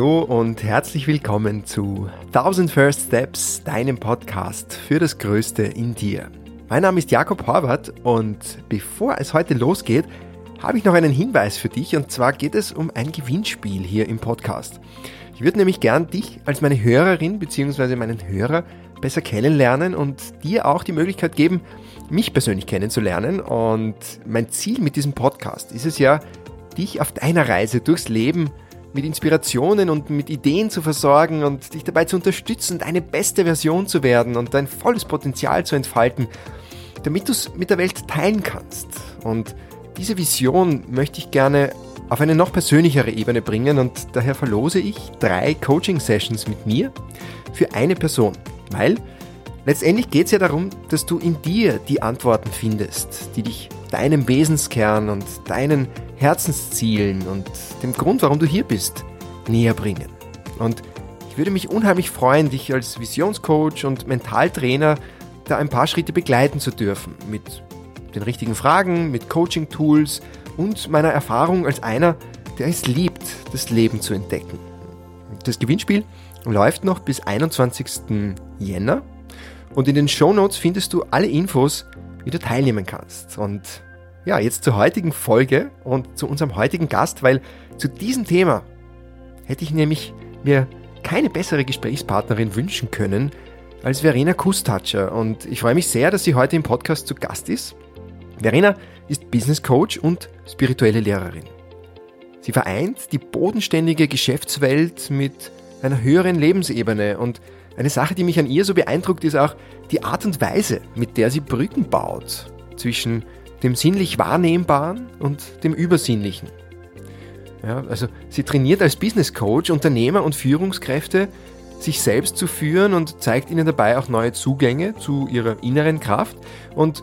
Hallo und herzlich willkommen zu 1000 First Steps, deinem Podcast für das Größte in dir. Mein Name ist Jakob Horvath und bevor es heute losgeht, habe ich noch einen Hinweis für dich und zwar geht es um ein Gewinnspiel hier im Podcast. Ich würde nämlich gern dich als meine Hörerin bzw. meinen Hörer besser kennenlernen und dir auch die Möglichkeit geben, mich persönlich kennenzulernen. Und mein Ziel mit diesem Podcast ist es ja, dich auf deiner Reise durchs Leben mit Inspirationen und mit Ideen zu versorgen und dich dabei zu unterstützen, deine beste Version zu werden und dein volles Potenzial zu entfalten, damit du es mit der Welt teilen kannst. Und diese Vision möchte ich gerne auf eine noch persönlichere Ebene bringen und daher verlose ich drei Coaching-Sessions mit mir für eine Person. Weil letztendlich geht es ja darum, dass du in dir die Antworten findest, die dich deinem Wesenskern und deinen Herzenszielen und dem Grund, warum du hier bist, näher bringen. Und ich würde mich unheimlich freuen, dich als Visionscoach und Mentaltrainer da ein paar Schritte begleiten zu dürfen. Mit den richtigen Fragen, mit Coaching-Tools und meiner Erfahrung als einer, der es liebt, das Leben zu entdecken. Das Gewinnspiel läuft noch bis 21. Jänner und in den Show Notes findest du alle Infos, wie du teilnehmen kannst. Und ja, jetzt zur heutigen Folge und zu unserem heutigen Gast, weil zu diesem Thema hätte ich nämlich mir keine bessere Gesprächspartnerin wünschen können als Verena Kustatscher. Und ich freue mich sehr, dass sie heute im Podcast zu Gast ist. Verena ist Business Coach und spirituelle Lehrerin. Sie vereint die bodenständige Geschäftswelt mit einer höheren Lebensebene und eine Sache, die mich an ihr so beeindruckt, ist auch die Art und Weise, mit der sie Brücken baut zwischen dem sinnlich Wahrnehmbaren und dem Übersinnlichen. Ja, also sie trainiert als Business Coach Unternehmer und Führungskräfte, sich selbst zu führen und zeigt ihnen dabei auch neue Zugänge zu ihrer inneren Kraft. Und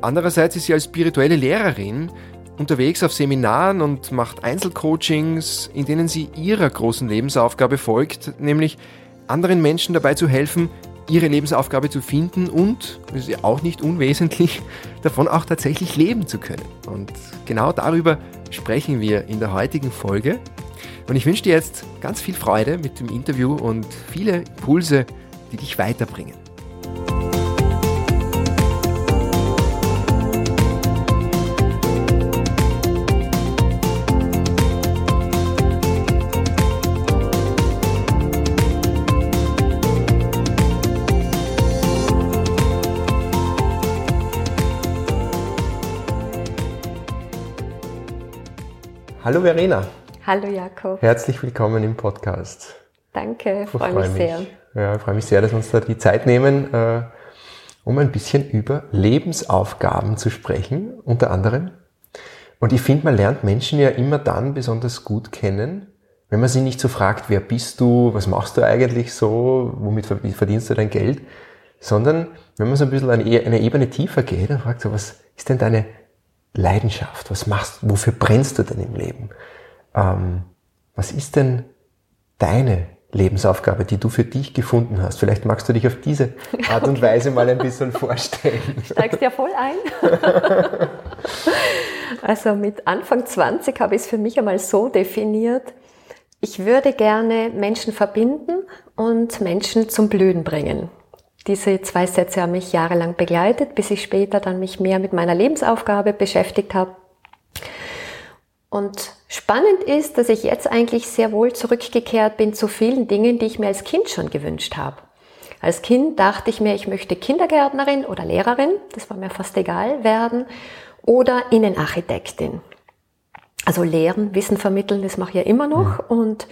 andererseits ist sie als spirituelle Lehrerin unterwegs auf Seminaren und macht Einzelcoachings, in denen sie ihrer großen Lebensaufgabe folgt, nämlich anderen Menschen dabei zu helfen, ihre Lebensaufgabe zu finden und, das ist ja auch nicht unwesentlich, davon auch tatsächlich leben zu können. Und genau darüber sprechen wir in der heutigen Folge. Und ich wünsche dir jetzt ganz viel Freude mit dem Interview und viele Impulse, die dich weiterbringen. Hallo Verena. Hallo Jakob. Herzlich willkommen im Podcast. Danke, freue freu mich, sehr. Ja, freue mich sehr, dass wir uns da die Zeit nehmen, äh, um ein bisschen über Lebensaufgaben zu sprechen, unter anderem. Und ich finde, man lernt Menschen ja immer dann besonders gut kennen, wenn man sie nicht so fragt, wer bist du, was machst du eigentlich so, womit verdienst du dein Geld, sondern wenn man so ein bisschen eine, eine Ebene tiefer geht und fragt so, was ist denn deine Leidenschaft? Was machst, wofür brennst du denn im Leben? Ähm, was ist denn deine Lebensaufgabe, die du für dich gefunden hast? Vielleicht magst du dich auf diese Art und Weise mal ein bisschen vorstellen. Steigst ja voll ein. also mit Anfang 20 habe ich es für mich einmal so definiert, ich würde gerne Menschen verbinden und Menschen zum Blühen bringen. Diese zwei Sätze haben mich jahrelang begleitet, bis ich später dann mich mehr mit meiner Lebensaufgabe beschäftigt habe. Und spannend ist, dass ich jetzt eigentlich sehr wohl zurückgekehrt bin zu vielen Dingen, die ich mir als Kind schon gewünscht habe. Als Kind dachte ich mir, ich möchte Kindergärtnerin oder Lehrerin, das war mir fast egal, werden, oder Innenarchitektin. Also lehren, Wissen vermitteln, das mache ich ja immer noch. Und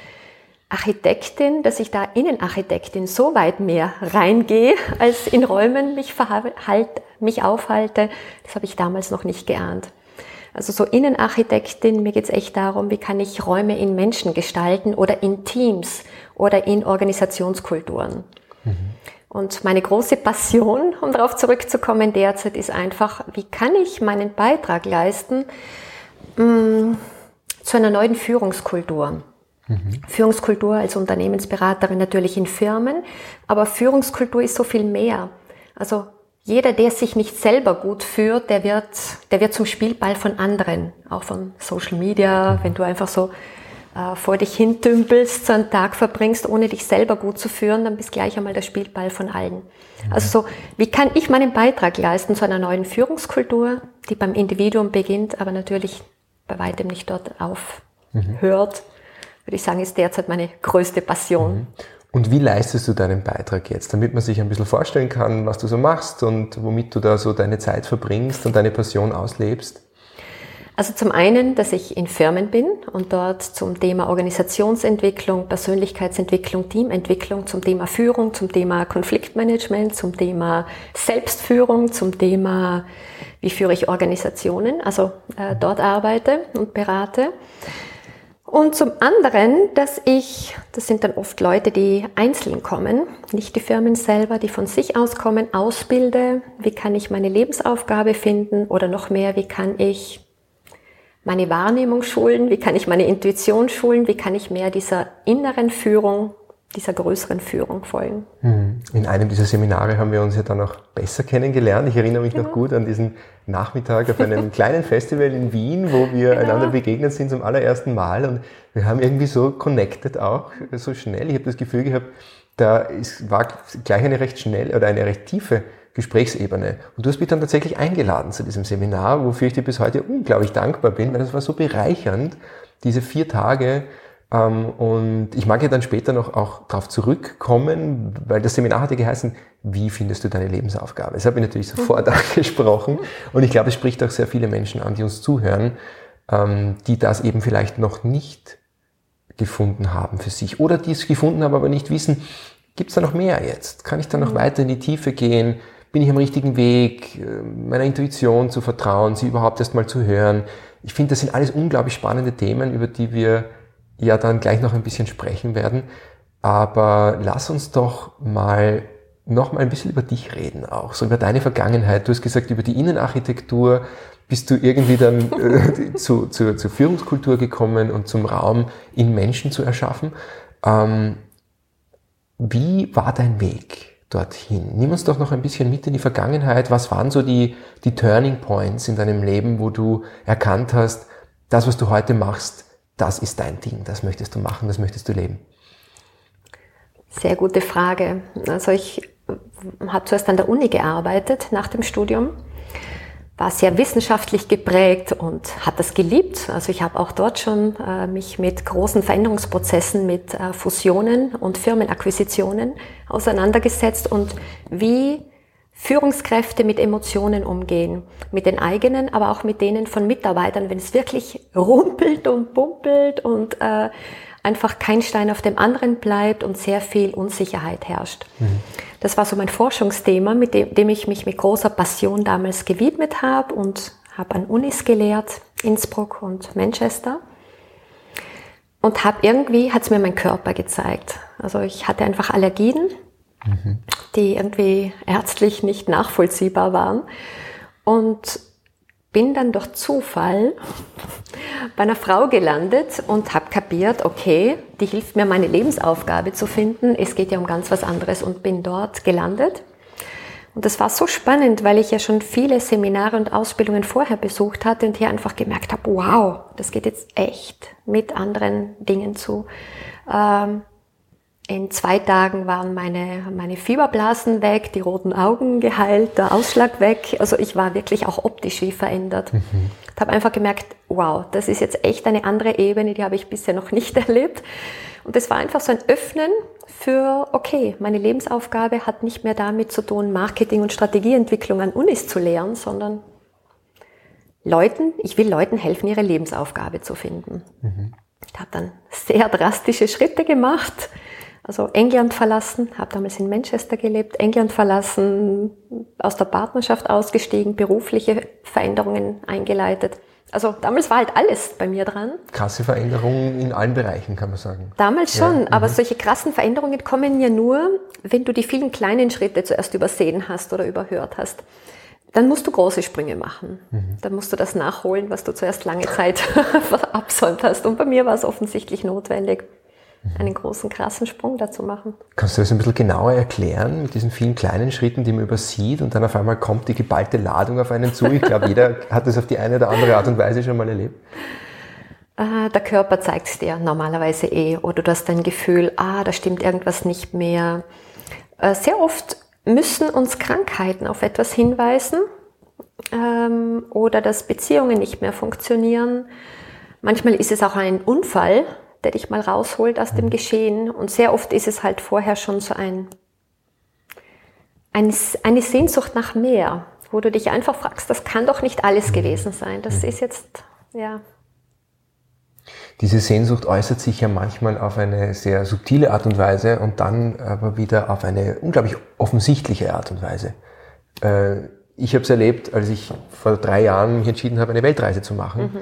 Architektin, dass ich da Innenarchitektin so weit mehr reingehe, als in Räumen mich, verhalt, mich aufhalte, das habe ich damals noch nicht geahnt. Also so Innenarchitektin, mir geht es echt darum, wie kann ich Räume in Menschen gestalten oder in Teams oder in Organisationskulturen. Mhm. Und meine große Passion, um darauf zurückzukommen derzeit, ist einfach, wie kann ich meinen Beitrag leisten mh, mm, zu einer neuen Führungskultur. Mhm. Führungskultur als Unternehmensberaterin natürlich in Firmen, aber Führungskultur ist so viel mehr. Also jeder, der sich nicht selber gut führt, der wird, der wird zum Spielball von anderen, auch von Social Media, wenn du einfach so äh, vor dich hintümpelst, so einen Tag verbringst, ohne dich selber gut zu führen, dann bist gleich einmal der Spielball von allen. Mhm. Also so, wie kann ich meinen Beitrag leisten zu einer neuen Führungskultur, die beim Individuum beginnt, aber natürlich bei weitem nicht dort aufhört, mhm. Würde ich sagen, ist derzeit meine größte Passion. Mhm. Und wie leistest du deinen Beitrag jetzt, damit man sich ein bisschen vorstellen kann, was du so machst und womit du da so deine Zeit verbringst und deine Passion auslebst? Also zum einen, dass ich in Firmen bin und dort zum Thema Organisationsentwicklung, Persönlichkeitsentwicklung, Teamentwicklung, zum Thema Führung, zum Thema Konfliktmanagement, zum Thema Selbstführung, zum Thema, wie führe ich Organisationen, also äh, dort arbeite und berate. Und zum anderen, dass ich, das sind dann oft Leute, die einzeln kommen, nicht die Firmen selber, die von sich aus kommen, ausbilde, wie kann ich meine Lebensaufgabe finden oder noch mehr, wie kann ich meine Wahrnehmung schulen, wie kann ich meine Intuition schulen, wie kann ich mehr dieser inneren Führung, dieser größeren Führung folgen. Hm. In einem dieser Seminare haben wir uns ja dann noch besser kennengelernt. Ich erinnere mich genau. noch gut an diesen Nachmittag auf einem kleinen Festival in Wien, wo wir genau. einander begegnet sind zum allerersten Mal und wir haben irgendwie so connected auch, so schnell. Ich habe das Gefühl gehabt, da ist, war gleich eine recht schnell oder eine recht tiefe Gesprächsebene. Und du hast mich dann tatsächlich eingeladen zu diesem Seminar, wofür ich dir bis heute unglaublich dankbar bin, weil das war so bereichernd, diese vier Tage. Ähm, und ich mag ja dann später noch auch darauf zurückkommen, weil das Seminar hatte geheißen, wie findest du deine Lebensaufgabe? Das habe ich natürlich sofort angesprochen. Und ich glaube, es spricht auch sehr viele Menschen an, die uns zuhören, ähm, die das eben vielleicht noch nicht gefunden haben für sich oder die es gefunden haben, aber nicht wissen, gibt es da noch mehr jetzt? Kann ich da noch mhm. weiter in die Tiefe gehen? bin ich am richtigen Weg, äh, meiner Intuition zu vertrauen, sie überhaupt erst mal zu hören. Ich finde, das sind alles unglaublich spannende Themen, über die wir ja dann gleich noch ein bisschen sprechen werden. Aber lass uns doch mal noch mal ein bisschen über dich reden auch, so über deine Vergangenheit. Du hast gesagt, über die Innenarchitektur bist du irgendwie dann äh, zu, zu, zur Führungskultur gekommen und zum Raum in Menschen zu erschaffen. Ähm, wie war dein Weg? dorthin. Nimm uns doch noch ein bisschen mit in die Vergangenheit. Was waren so die, die Turning Points in deinem Leben, wo du erkannt hast, das, was du heute machst, das ist dein Ding, das möchtest du machen, das möchtest du leben? Sehr gute Frage. Also ich habe zuerst an der Uni gearbeitet nach dem Studium war sehr wissenschaftlich geprägt und hat das geliebt. Also ich habe auch dort schon äh, mich mit großen Veränderungsprozessen, mit äh, Fusionen und Firmenakquisitionen auseinandergesetzt und wie Führungskräfte mit Emotionen umgehen, mit den eigenen, aber auch mit denen von Mitarbeitern, wenn es wirklich rumpelt und pumpelt und äh, einfach kein Stein auf dem anderen bleibt und sehr viel Unsicherheit herrscht. Mhm. Das war so mein Forschungsthema, mit dem, dem ich mich mit großer Passion damals gewidmet habe und habe an Unis gelehrt, Innsbruck und Manchester. Und habe irgendwie, hat es mir mein Körper gezeigt. Also ich hatte einfach Allergien, die irgendwie ärztlich nicht nachvollziehbar waren. Und bin dann durch Zufall bei einer Frau gelandet und habe kapiert, okay, die hilft mir, meine Lebensaufgabe zu finden. Es geht ja um ganz was anderes und bin dort gelandet. Und das war so spannend, weil ich ja schon viele Seminare und Ausbildungen vorher besucht hatte und hier einfach gemerkt habe, wow, das geht jetzt echt mit anderen Dingen zu. Ähm, in zwei Tagen waren meine, meine Fieberblasen weg, die roten Augen geheilt, der Ausschlag weg. Also ich war wirklich auch optisch wie verändert. Mhm. Ich habe einfach gemerkt, wow, das ist jetzt echt eine andere Ebene, die habe ich bisher noch nicht erlebt. Und es war einfach so ein Öffnen für, okay, meine Lebensaufgabe hat nicht mehr damit zu tun, Marketing und Strategieentwicklung an Unis zu lehren, sondern Leuten, ich will Leuten helfen, ihre Lebensaufgabe zu finden. Mhm. Ich habe dann sehr drastische Schritte gemacht also England verlassen, habe damals in Manchester gelebt, England verlassen, aus der Partnerschaft ausgestiegen, berufliche Veränderungen eingeleitet. Also damals war halt alles bei mir dran. Krasse Veränderungen in allen Bereichen, kann man sagen. Damals schon, ja, aber mhm. solche krassen Veränderungen kommen ja nur, wenn du die vielen kleinen Schritte zuerst übersehen hast oder überhört hast. Dann musst du große Sprünge machen. Mhm. Dann musst du das nachholen, was du zuerst lange Zeit verabsäumt hast. Und bei mir war es offensichtlich notwendig einen großen, krassen Sprung dazu machen. Kannst du das ein bisschen genauer erklären mit diesen vielen kleinen Schritten, die man übersieht und dann auf einmal kommt die geballte Ladung auf einen zu? Ich glaube, jeder hat das auf die eine oder andere Art und Weise schon mal erlebt. äh, der Körper zeigt es dir normalerweise eh oder du hast dein Gefühl, ah, da stimmt irgendwas nicht mehr. Äh, sehr oft müssen uns Krankheiten auf etwas hinweisen ähm, oder dass Beziehungen nicht mehr funktionieren. Manchmal ist es auch ein Unfall, der dich mal rausholt aus dem mhm. Geschehen und sehr oft ist es halt vorher schon so ein, eine, eine Sehnsucht nach mehr, wo du dich einfach fragst, das kann doch nicht alles mhm. gewesen sein. Das mhm. ist jetzt, ja, diese Sehnsucht äußert sich ja manchmal auf eine sehr subtile Art und Weise und dann aber wieder auf eine unglaublich offensichtliche Art und Weise. Äh, ich habe es erlebt, als ich vor drei Jahren mich entschieden habe, eine Weltreise zu machen. Mhm.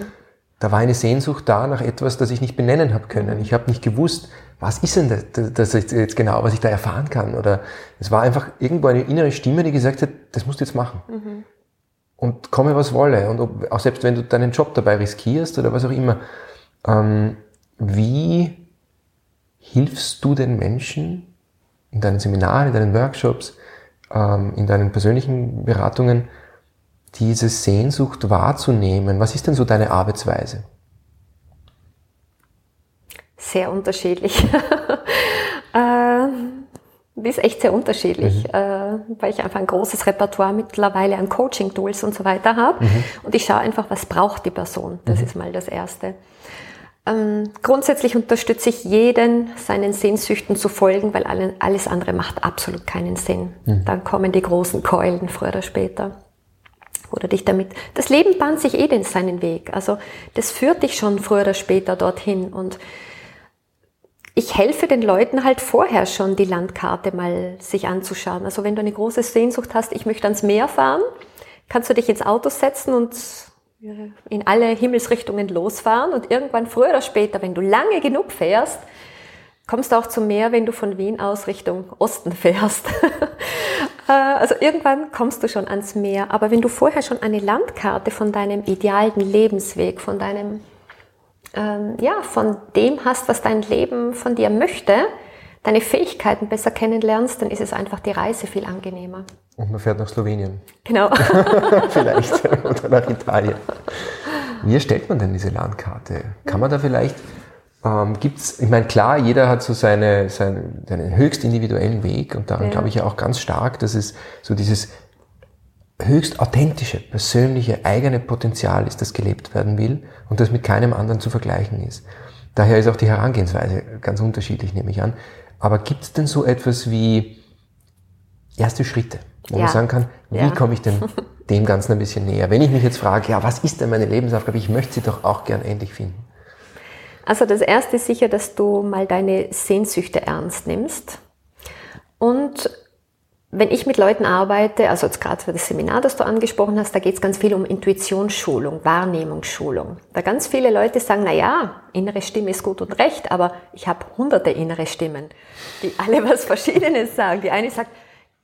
Da war eine Sehnsucht da nach etwas, das ich nicht benennen habe können. Ich habe nicht gewusst, was ist denn das, das jetzt genau, was ich da erfahren kann. Oder es war einfach irgendwo eine innere Stimme, die gesagt hat, das musst du jetzt machen. Mhm. Und komme, was wolle. Und ob, auch selbst wenn du deinen Job dabei riskierst oder was auch immer. Ähm, wie hilfst du den Menschen in deinen Seminaren, in deinen Workshops, ähm, in deinen persönlichen Beratungen, diese Sehnsucht wahrzunehmen? Was ist denn so deine Arbeitsweise? Sehr unterschiedlich. äh, die ist echt sehr unterschiedlich, mhm. äh, weil ich einfach ein großes Repertoire mittlerweile an Coaching-Tools und so weiter habe. Mhm. Und ich schaue einfach, was braucht die Person. Das mhm. ist mal das Erste. Ähm, grundsätzlich unterstütze ich jeden, seinen Sehnsüchten zu folgen, weil alles andere macht absolut keinen Sinn. Mhm. Dann kommen die großen Keulen früher oder später. Oder dich damit. Das Leben bahnt sich eh den seinen Weg. Also das führt dich schon früher oder später dorthin. Und ich helfe den Leuten halt vorher schon, die Landkarte mal sich anzuschauen. Also wenn du eine große Sehnsucht hast, ich möchte ans Meer fahren, kannst du dich ins Auto setzen und in alle Himmelsrichtungen losfahren und irgendwann früher oder später, wenn du lange genug fährst, kommst du auch zum Meer, wenn du von Wien aus Richtung Osten fährst. Äh, also irgendwann kommst du schon ans Meer. Aber wenn du vorher schon eine Landkarte von deinem idealen Lebensweg, von deinem, ähm, ja, von dem hast, was dein Leben von dir möchte, deine Fähigkeiten besser kennenlernst, dann ist es einfach die Reise viel angenehmer. Und man fährt nach Slowenien. Genau. vielleicht. Oder nach Italien. Wie erstellt man denn diese Landkarte? Kann man da vielleicht, ähm, gibt's, ich meine, klar, jeder hat so seine, seine, seinen höchst individuellen Weg und daran ja. glaube ich ja auch ganz stark, dass es so dieses höchst authentische, persönliche, eigene Potenzial ist, das gelebt werden will und das mit keinem anderen zu vergleichen ist. Daher ist auch die Herangehensweise ganz unterschiedlich, nehme ich an. Aber gibt es denn so etwas wie erste Schritte? wo ja. man sagen kann, wie ja. komme ich denn dem Ganzen ein bisschen näher? Wenn ich mich jetzt frage, ja, was ist denn meine Lebensaufgabe? Ich möchte sie doch auch gern endlich finden. Also das erste ist sicher, dass du mal deine Sehnsüchte ernst nimmst. Und wenn ich mit Leuten arbeite, also jetzt gerade für das Seminar, das du angesprochen hast, da geht es ganz viel um Intuitionsschulung, Wahrnehmungsschulung. Da ganz viele Leute sagen, na ja, innere Stimme ist gut und recht, aber ich habe hunderte innere Stimmen, die alle was Verschiedenes sagen. Die eine sagt,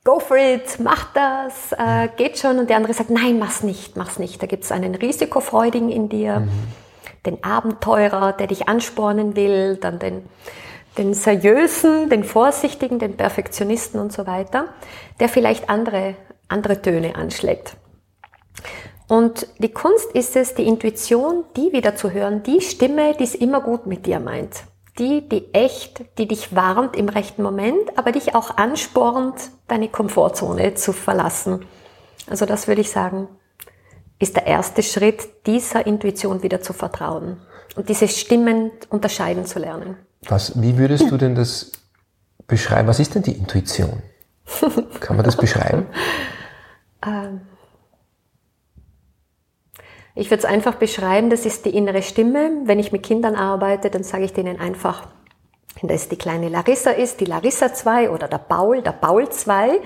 go for it, mach das, äh, geht schon. Und der andere sagt, nein, mach's nicht, mach's nicht. Da gibt's einen Risikofreudigen in dir, mhm. Den Abenteurer, der dich anspornen will, dann den, den seriösen, den vorsichtigen, den Perfektionisten und so weiter, der vielleicht andere, andere Töne anschlägt. Und die Kunst ist es, die Intuition, die wieder zu hören, die Stimme, die es immer gut mit dir meint die, die echt, die dich warnt im rechten Moment, aber dich auch anspornt, deine Komfortzone zu verlassen. Also das würde ich sagen, ist der erste Schritt, dieser Intuition wieder zu vertrauen und diese Stimmen unterscheiden zu lernen. Was, wie würdest du denn das beschreiben? Was ist denn die Intuition? Kann man das beschreiben? ähm ich würde es einfach beschreiben, das ist die innere Stimme. Wenn ich mit Kindern arbeite, dann sage ich denen einfach, wenn das die kleine Larissa ist, die Larissa 2 oder der Paul, der Paul 2.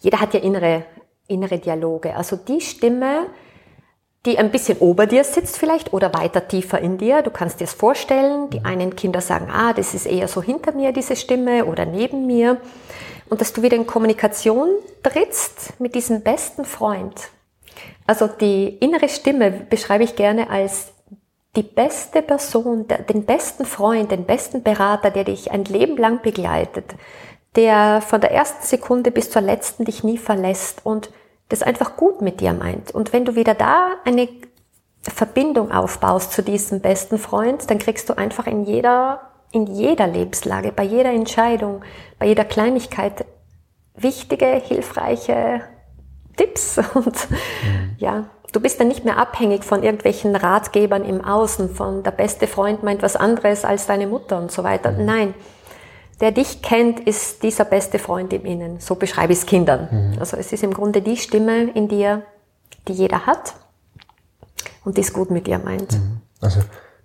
Jeder hat ja innere, innere Dialoge. Also die Stimme, die ein bisschen ober dir sitzt vielleicht oder weiter tiefer in dir. Du kannst dir es vorstellen. Die einen Kinder sagen, ah, das ist eher so hinter mir, diese Stimme oder neben mir. Und dass du wieder in Kommunikation trittst mit diesem besten Freund, also die innere Stimme beschreibe ich gerne als die beste Person, den besten Freund, den besten Berater, der dich ein Leben lang begleitet, der von der ersten Sekunde bis zur letzten dich nie verlässt und das einfach gut mit dir meint. Und wenn du wieder da eine Verbindung aufbaust zu diesem besten Freund, dann kriegst du einfach in jeder, in jeder Lebenslage, bei jeder Entscheidung, bei jeder Kleinigkeit wichtige, hilfreiche Tipps und mhm. ja, du bist dann nicht mehr abhängig von irgendwelchen Ratgebern im Außen, von der beste Freund meint was anderes als deine Mutter und so weiter. Mhm. Nein, der dich kennt, ist dieser beste Freund im Innen. So beschreibe ich es Kindern. Mhm. Also es ist im Grunde die Stimme in dir, die jeder hat und die es gut mit dir meint. Mhm. Also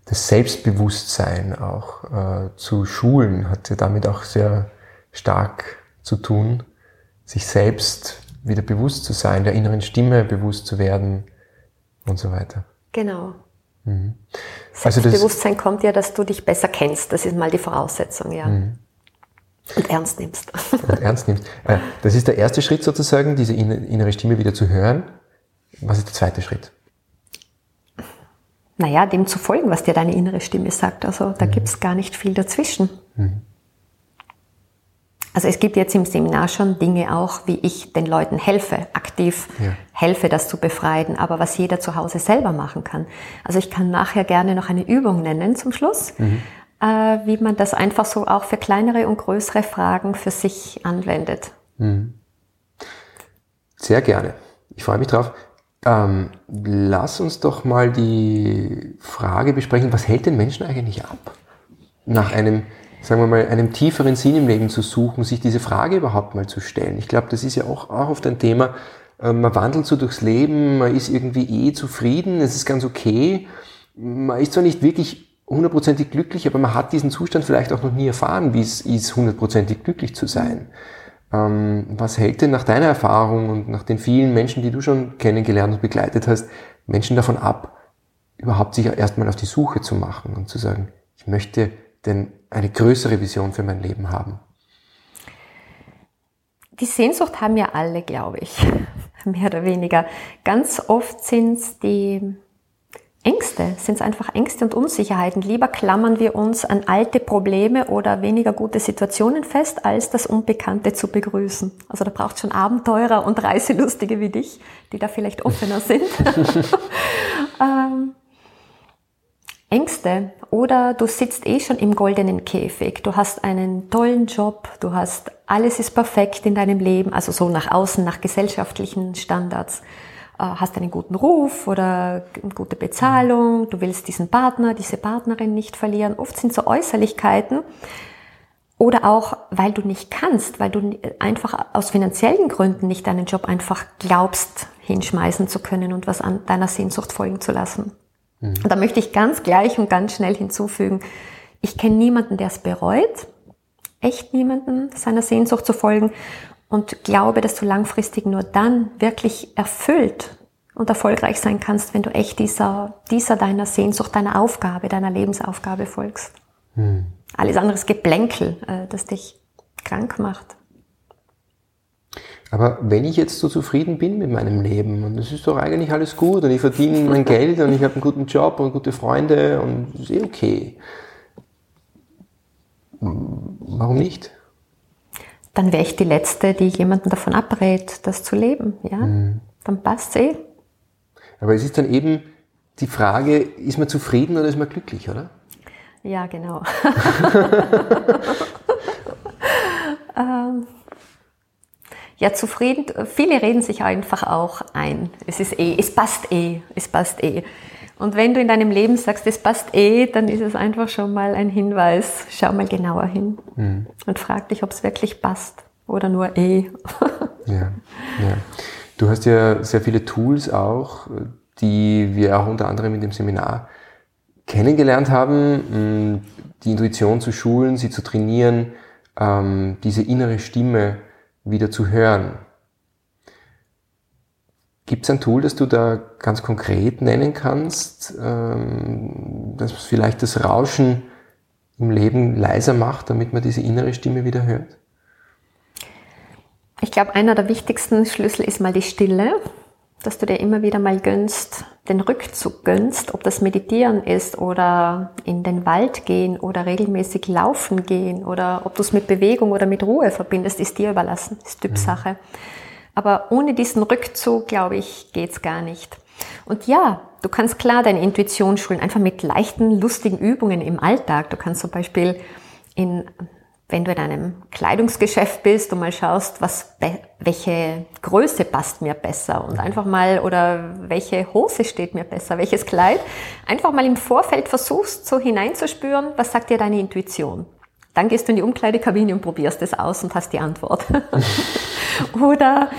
das Selbstbewusstsein auch äh, zu schulen hat ja damit auch sehr stark zu tun, sich selbst wieder bewusst zu sein, der inneren Stimme bewusst zu werden und so weiter. Genau. Mhm. Also Selbstbewusstsein kommt ja, dass du dich besser kennst. Das ist mal die Voraussetzung, ja. Mhm. Und ernst nimmst. Und ernst nimmst. Äh, das ist der erste Schritt sozusagen, diese innere Stimme wieder zu hören. Was ist der zweite Schritt? Naja, dem zu folgen, was dir deine innere Stimme sagt. Also da mhm. gibt es gar nicht viel dazwischen. Mhm. Also es gibt jetzt im Seminar schon Dinge auch, wie ich den Leuten helfe, aktiv ja. helfe, das zu befreien, aber was jeder zu Hause selber machen kann. Also ich kann nachher gerne noch eine Übung nennen zum Schluss, mhm. Äh, wie man das einfach so auch für kleinere und größere Fragen für sich anwendet. Mhm. Sehr gerne. Ich freue mich drauf. Ähm, lass uns doch mal die Frage besprechen, was hält den Menschen eigentlich ab? Nach einem sagen wir mal, einem tieferen Sinn im Leben zu suchen, sich diese Frage überhaupt mal zu stellen. Ich glaube, das ist ja auch, auch oft ein Thema, äh, man wandelt so durchs Leben, man ist irgendwie eh zufrieden, es ist ganz okay. Man ist zwar nicht wirklich hundertprozentig glücklich, aber man hat diesen Zustand vielleicht auch noch nie erfahren, wie es ist, hundertprozentig glücklich zu sein. Ähm, was hält denn nach deiner Erfahrung und nach den vielen Menschen, die du schon kennengelernt und begleitet hast, Menschen davon ab, überhaupt sich erstmal auf die Suche zu machen und zu sagen, ich möchte denn eine größere Vision für mein Leben haben? Die Sehnsucht haben ja alle, glaube ich, mehr oder weniger. Ganz oft sind es die Ängste, sind es einfach Ängste und Unsicherheiten. Lieber klammern wir uns an alte Probleme oder weniger gute Situationen fest, als das Unbekannte zu begrüßen. Also da braucht schon Abenteurer und Reiselustige wie dich, die da vielleicht offener sind. ähm, Ängste oder du sitzt eh schon im goldenen Käfig. Du hast einen tollen Job, du hast alles ist perfekt in deinem Leben, also so nach außen, nach gesellschaftlichen Standards. Äh, hast einen guten Ruf oder eine gute Bezahlung, du willst diesen Partner, diese Partnerin nicht verlieren. Oft sind so Äußerlichkeiten oder auch, weil du nicht kannst, weil du einfach aus finanziellen Gründen nicht deinen Job einfach glaubst, hinschmeißen zu können und was an deiner Sehnsucht folgen zu lassen. Mhm. Und da möchte ich ganz gleich und ganz schnell hinzufügen, ich kenne niemanden, der es bereut, echt niemanden, seiner Sehnsucht zu folgen und glaube, dass du langfristig nur dann wirklich erfüllt und erfolgreich sein kannst, wenn du echt dieser, dieser deiner Sehnsucht, deiner Aufgabe, deiner Lebensaufgabe folgst. Mhm. Alles andere ist Geplänkel, äh, das dich krank macht. Aber wenn ich jetzt so zufrieden bin mit meinem Leben und es ist doch eigentlich alles gut und ich verdiene mein Geld und ich habe einen guten Job und gute Freunde und ist eh okay. Warum nicht? Dann wäre ich die Letzte, die jemanden davon abrät, das zu leben. Ja? Mhm. Dann passt es eh. Aber es ist dann eben die Frage, ist man zufrieden oder ist man glücklich, oder? Ja, genau. ähm, ja, zufrieden, viele reden sich einfach auch ein. Es ist eh, es passt eh, es passt eh. Und wenn du in deinem Leben sagst, es passt eh, dann ist es einfach schon mal ein Hinweis. Schau mal genauer hin mhm. und frag dich, ob es wirklich passt oder nur eh. ja, ja. Du hast ja sehr viele Tools auch, die wir auch unter anderem in dem Seminar kennengelernt haben, die Intuition zu schulen, sie zu trainieren, ähm, diese innere Stimme wieder zu hören. Gibt es ein Tool, das du da ganz konkret nennen kannst, ähm, das vielleicht das Rauschen im Leben leiser macht, damit man diese innere Stimme wieder hört? Ich glaube, einer der wichtigsten Schlüssel ist mal die Stille, dass du dir immer wieder mal gönnst, den Rückzug gönnst, ob das Meditieren ist oder in den Wald gehen oder regelmäßig laufen gehen oder ob du es mit Bewegung oder mit Ruhe verbindest, ist dir überlassen, ist Typsache. Aber ohne diesen Rückzug, glaube ich, geht's gar nicht. Und ja, du kannst klar deine Intuition schulen, einfach mit leichten, lustigen Übungen im Alltag. Du kannst zum Beispiel in wenn du in einem Kleidungsgeschäft bist und mal schaust, was, welche Größe passt mir besser und einfach mal, oder welche Hose steht mir besser, welches Kleid, einfach mal im Vorfeld versuchst, so hineinzuspüren, was sagt dir deine Intuition. Dann gehst du in die Umkleidekabine und probierst es aus und hast die Antwort. oder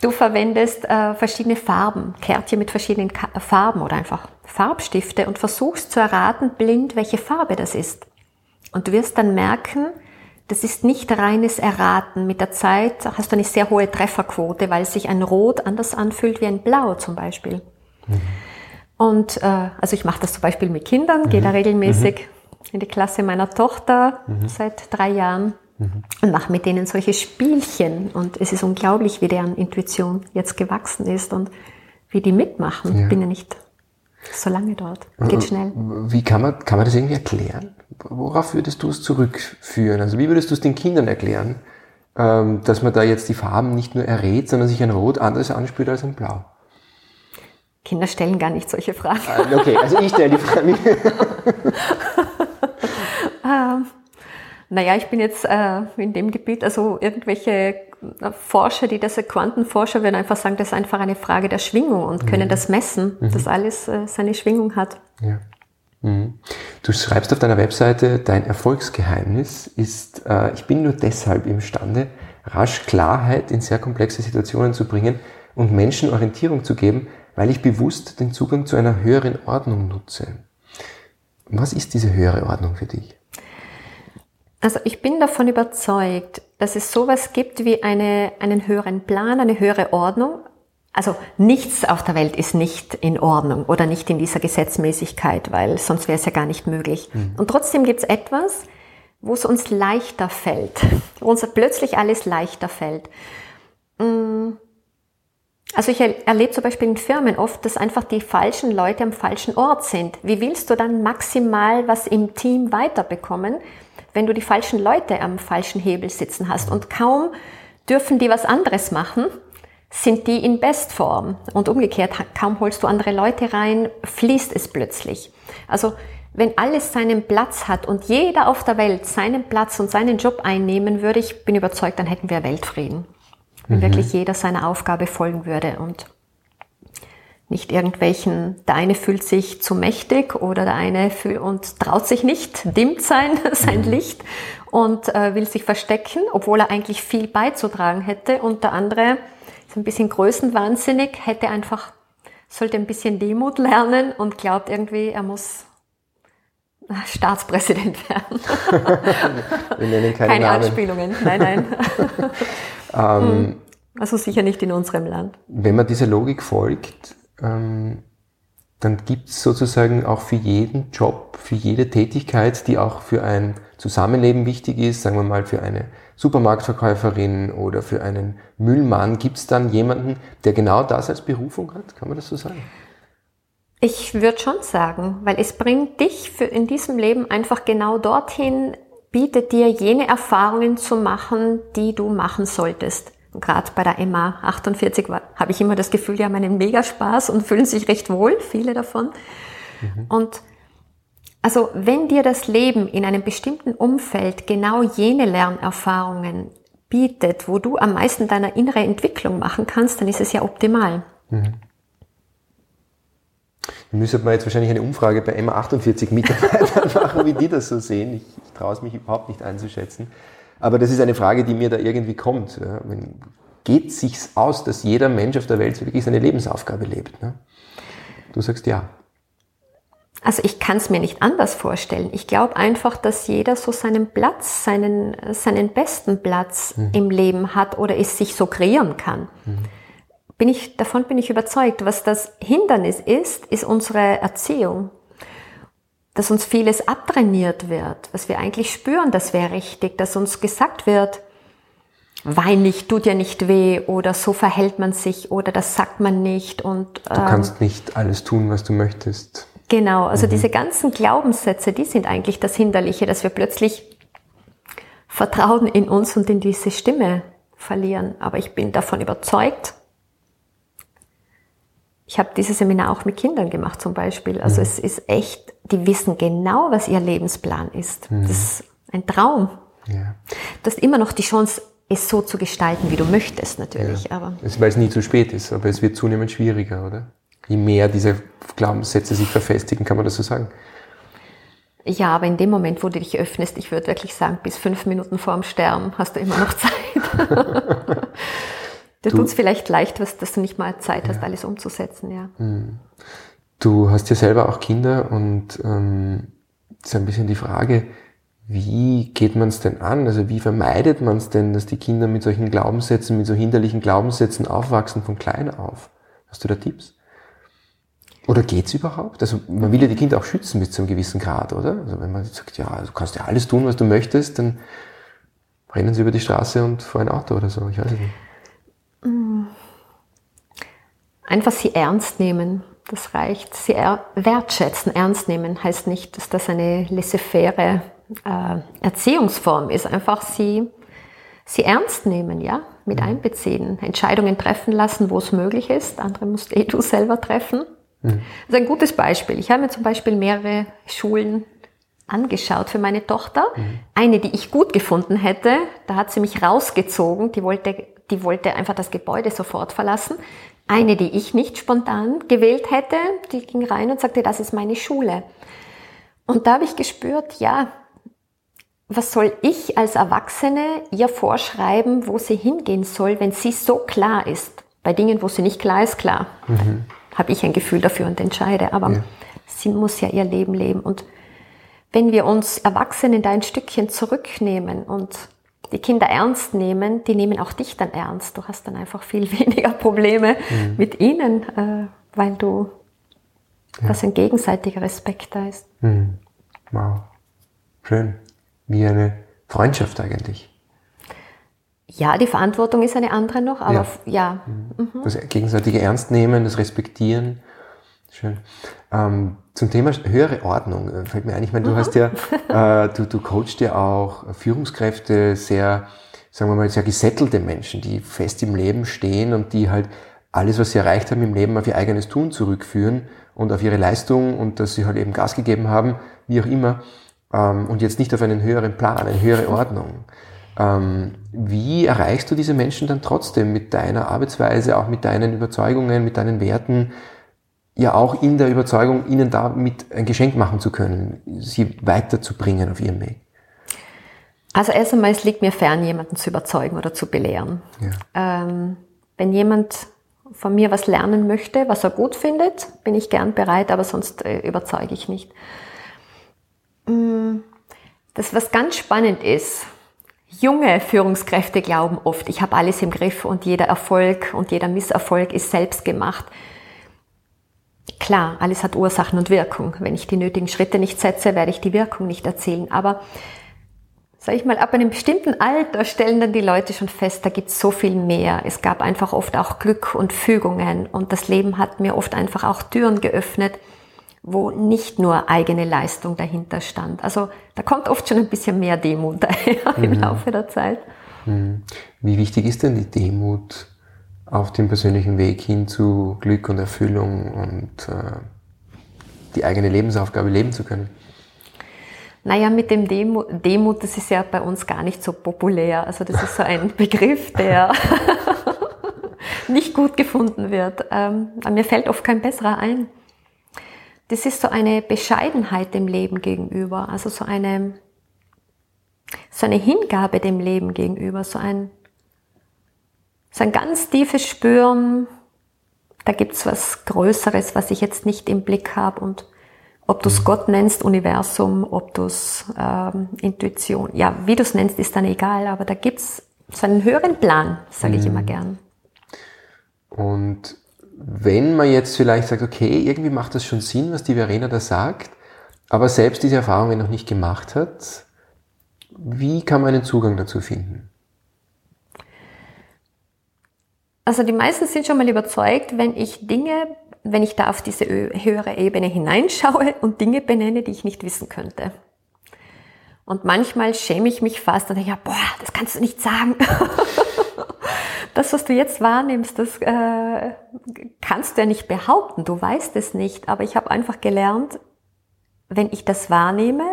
du verwendest äh, verschiedene Farben, Kärtchen mit verschiedenen Ka Farben oder einfach Farbstifte und versuchst zu erraten blind, welche Farbe das ist. Und du wirst dann merken, das ist nicht reines Erraten. Mit der Zeit hast du eine sehr hohe Trefferquote, weil sich ein Rot anders anfühlt wie ein Blau zum Beispiel. Mhm. Und äh, also ich mache das zum Beispiel mit Kindern, mhm. gehe da regelmäßig mhm. In die Klasse meiner Tochter mhm. seit drei Jahren mhm. und mache mit denen solche Spielchen. Und es ist unglaublich, wie deren Intuition jetzt gewachsen ist und wie die mitmachen. Ja. Ich bin ja nicht so lange dort. Geht schnell. Wie kann man, kann man das irgendwie erklären? Worauf würdest du es zurückführen? Also wie würdest du es den Kindern erklären, ähm, dass man da jetzt die Farben nicht nur errät, sondern sich ein Rot anders anspürt als ein Blau? Kinder stellen gar nicht solche Fragen. Ah, okay, also ich stelle die Fragen. ähm, naja, ich bin jetzt äh, in dem Gebiet, also irgendwelche äh, Forscher, die das Quantenforscher würden einfach sagen, das ist einfach eine Frage der Schwingung und können mhm. das messen, mhm. dass alles äh, seine Schwingung hat. Ja. Mhm. Du schreibst auf deiner Webseite, dein Erfolgsgeheimnis ist, äh, ich bin nur deshalb imstande, rasch Klarheit in sehr komplexe Situationen zu bringen und Menschen Orientierung zu geben, weil ich bewusst den Zugang zu einer höheren Ordnung nutze. Was ist diese höhere Ordnung für dich? Also ich bin davon überzeugt, dass es sowas gibt wie eine, einen höheren Plan, eine höhere Ordnung, also nichts auf der Welt ist nicht in Ordnung oder nicht in dieser Gesetzmäßigkeit, weil sonst wäre es ja gar nicht möglich. Mhm. Und trotzdem gibt es etwas, wo es uns leichter fällt, wo uns plötzlich alles leichter fällt. Mm. Also ich erlebe zum Beispiel in Firmen oft, dass einfach die falschen Leute am falschen Ort sind. Wie willst du dann maximal was im Team weiterbekommen, wenn du die falschen Leute am falschen Hebel sitzen hast? Und kaum dürfen die was anderes machen, sind die in Bestform. Und umgekehrt, kaum holst du andere Leute rein, fließt es plötzlich. Also wenn alles seinen Platz hat und jeder auf der Welt seinen Platz und seinen Job einnehmen würde, ich bin überzeugt, dann hätten wir Weltfrieden. Wenn mhm. wirklich jeder seiner Aufgabe folgen würde und nicht irgendwelchen, der eine fühlt sich zu mächtig oder der eine fühlt und traut sich nicht, dimmt sein, sein mhm. Licht und äh, will sich verstecken, obwohl er eigentlich viel beizutragen hätte und der andere ist ein bisschen größenwahnsinnig, hätte einfach, sollte ein bisschen Demut lernen und glaubt irgendwie, er muss Staatspräsident werden. Wir nennen keine, keine Namen. Anspielungen, nein, nein. ähm, hm. also sicher nicht in unserem Land. Wenn man dieser Logik folgt, ähm, dann gibt es sozusagen auch für jeden Job, für jede Tätigkeit, die auch für ein Zusammenleben wichtig ist, sagen wir mal für eine Supermarktverkäuferin oder für einen Müllmann, gibt es dann jemanden, der genau das als Berufung hat? Kann man das so sagen? Ich würde schon sagen, weil es bringt dich für in diesem Leben einfach genau dorthin, bietet dir jene Erfahrungen zu machen, die du machen solltest. Gerade bei der MA 48 habe ich immer das Gefühl, die haben einen Megaspaß und fühlen sich recht wohl, viele davon. Mhm. Und also wenn dir das Leben in einem bestimmten Umfeld genau jene Lernerfahrungen bietet, wo du am meisten deiner innere Entwicklung machen kannst, dann ist es ja optimal. Mhm. Müsste man jetzt wahrscheinlich eine Umfrage bei MA48 Mitarbeitern machen, wie die das so sehen. Ich, ich traue es mich überhaupt nicht einzuschätzen. Aber das ist eine Frage, die mir da irgendwie kommt. Ja. Geht sich's aus, dass jeder Mensch auf der Welt wirklich seine Lebensaufgabe lebt? Ne? Du sagst ja. Also ich kann es mir nicht anders vorstellen. Ich glaube einfach, dass jeder so seinen Platz, seinen, seinen besten Platz mhm. im Leben hat oder es sich so kreieren kann. Mhm. Bin ich, davon bin ich überzeugt. Was das Hindernis ist, ist unsere Erziehung. Dass uns vieles abtrainiert wird, was wir eigentlich spüren, das wäre richtig, dass uns gesagt wird, wein nicht, tut ja nicht weh oder so verhält man sich oder das sagt man nicht und ähm, du kannst nicht alles tun, was du möchtest. Genau, also mhm. diese ganzen Glaubenssätze, die sind eigentlich das Hinderliche, dass wir plötzlich Vertrauen in uns und in diese Stimme verlieren. Aber ich bin davon überzeugt, ich habe dieses Seminar auch mit Kindern gemacht zum Beispiel. Also mhm. es ist echt, die wissen genau, was ihr Lebensplan ist. Mhm. Das ist ein Traum. Ja. Du hast immer noch die Chance, es so zu gestalten, wie du möchtest natürlich. Ja. Aber Weil es nie zu spät ist, aber es wird zunehmend schwieriger, oder? Je mehr diese Glaubenssätze sich verfestigen, kann man das so sagen? Ja, aber in dem Moment, wo du dich öffnest, ich würde wirklich sagen, bis fünf Minuten vorm Sterben hast du immer noch Zeit. Dir tut es vielleicht leicht, dass, dass, du nicht mal Zeit ja. hast, alles umzusetzen, ja. Hm. Du hast ja selber auch Kinder und ähm, ist ein bisschen die Frage, wie geht man es denn an? Also wie vermeidet man es denn, dass die Kinder mit solchen Glaubenssätzen, mit so hinderlichen Glaubenssätzen aufwachsen von klein auf? Hast du da Tipps? Oder geht's überhaupt? Also man will ja die Kinder auch schützen bis zu einem gewissen Grad, oder? Also wenn man sagt, ja, du kannst ja alles tun, was du möchtest, dann rennen sie über die Straße und vor ein Auto oder so. Ich weiß nicht. Einfach sie ernst nehmen. Das reicht. Sie er wertschätzen, ernst nehmen heißt nicht, dass das eine laissez-faire äh, Erziehungsform ist. Einfach sie, sie ernst nehmen, ja, mit mhm. einbeziehen, Entscheidungen treffen lassen, wo es möglich ist. Andere musst eh du selber treffen. Mhm. Das ist ein gutes Beispiel. Ich habe mir zum Beispiel mehrere Schulen angeschaut für meine Tochter. Mhm. Eine, die ich gut gefunden hätte, da hat sie mich rausgezogen. Die wollte, die wollte einfach das Gebäude sofort verlassen. Eine, die ich nicht spontan gewählt hätte, die ging rein und sagte, das ist meine Schule. Und da habe ich gespürt, ja, was soll ich als Erwachsene ihr vorschreiben, wo sie hingehen soll, wenn sie so klar ist? Bei Dingen, wo sie nicht klar ist, klar, mhm. habe ich ein Gefühl dafür und entscheide. Aber ja. sie muss ja ihr Leben leben. Und wenn wir uns Erwachsenen da ein Stückchen zurücknehmen und die Kinder ernst nehmen, die nehmen auch dich dann ernst. Du hast dann einfach viel weniger Probleme mhm. mit ihnen, äh, weil du, ja. was ein gegenseitiger Respekt da ist. Mhm. Wow. Schön. Wie eine Freundschaft eigentlich. Ja, die Verantwortung ist eine andere noch, aber ja. ja. Mhm. Das gegenseitige Ernst nehmen, das Respektieren. Schön. Ähm, zum Thema höhere Ordnung äh, fällt mir ein. Ich meine, du hast ja, äh, du, du coachst ja auch Führungskräfte, sehr, sagen wir mal, sehr gesettelte Menschen, die fest im Leben stehen und die halt alles, was sie erreicht haben im Leben, auf ihr eigenes Tun zurückführen und auf ihre Leistung und dass sie halt eben Gas gegeben haben, wie auch immer, ähm, und jetzt nicht auf einen höheren Plan, eine höhere Ordnung. Ähm, wie erreichst du diese Menschen dann trotzdem mit deiner Arbeitsweise, auch mit deinen Überzeugungen, mit deinen Werten? Ja auch in der Überzeugung, ihnen damit ein Geschenk machen zu können, sie weiterzubringen auf ihrem Weg? Also erst einmal, es liegt mir fern, jemanden zu überzeugen oder zu belehren. Ja. Ähm, wenn jemand von mir was lernen möchte, was er gut findet, bin ich gern bereit, aber sonst äh, überzeuge ich nicht. Mm, das, was ganz spannend ist, junge Führungskräfte glauben oft, ich habe alles im Griff und jeder Erfolg und jeder Misserfolg ist selbst gemacht. Klar, alles hat Ursachen und Wirkung. Wenn ich die nötigen Schritte nicht setze, werde ich die Wirkung nicht erzielen. Aber sag ich mal, ab einem bestimmten Alter stellen dann die Leute schon fest, da gibt es so viel mehr. Es gab einfach oft auch Glück und Fügungen und das Leben hat mir oft einfach auch Türen geöffnet, wo nicht nur eigene Leistung dahinter stand. Also da kommt oft schon ein bisschen mehr Demut daher mhm. im Laufe der Zeit. Mhm. Wie wichtig ist denn die Demut auf dem persönlichen Weg hin zu Glück und Erfüllung und äh, die eigene Lebensaufgabe leben zu können? Naja, mit dem Demut, Demut, das ist ja bei uns gar nicht so populär. Also das ist so ein Begriff, der nicht gut gefunden wird. Ähm, mir fällt oft kein besserer ein. Das ist so eine Bescheidenheit dem Leben gegenüber, also so eine, so eine Hingabe dem Leben gegenüber, so ein so ein ganz tiefes Spüren, da gibt's was Größeres, was ich jetzt nicht im Blick habe. Und ob du es mhm. Gott nennst, Universum, ob du es ähm, Intuition, ja, wie du es nennst, ist dann egal, aber da gibt's so einen höheren Plan, sage ich immer mhm. gern. Und wenn man jetzt vielleicht sagt, okay, irgendwie macht das schon Sinn, was die Verena da sagt, aber selbst diese Erfahrungen noch nicht gemacht hat, wie kann man einen Zugang dazu finden? Also die meisten sind schon mal überzeugt, wenn ich Dinge, wenn ich da auf diese höhere Ebene hineinschaue und Dinge benenne, die ich nicht wissen könnte. Und manchmal schäme ich mich fast und denke, ja, boah, das kannst du nicht sagen. das, was du jetzt wahrnimmst, das äh, kannst du ja nicht behaupten. Du weißt es nicht. Aber ich habe einfach gelernt, wenn ich das wahrnehme,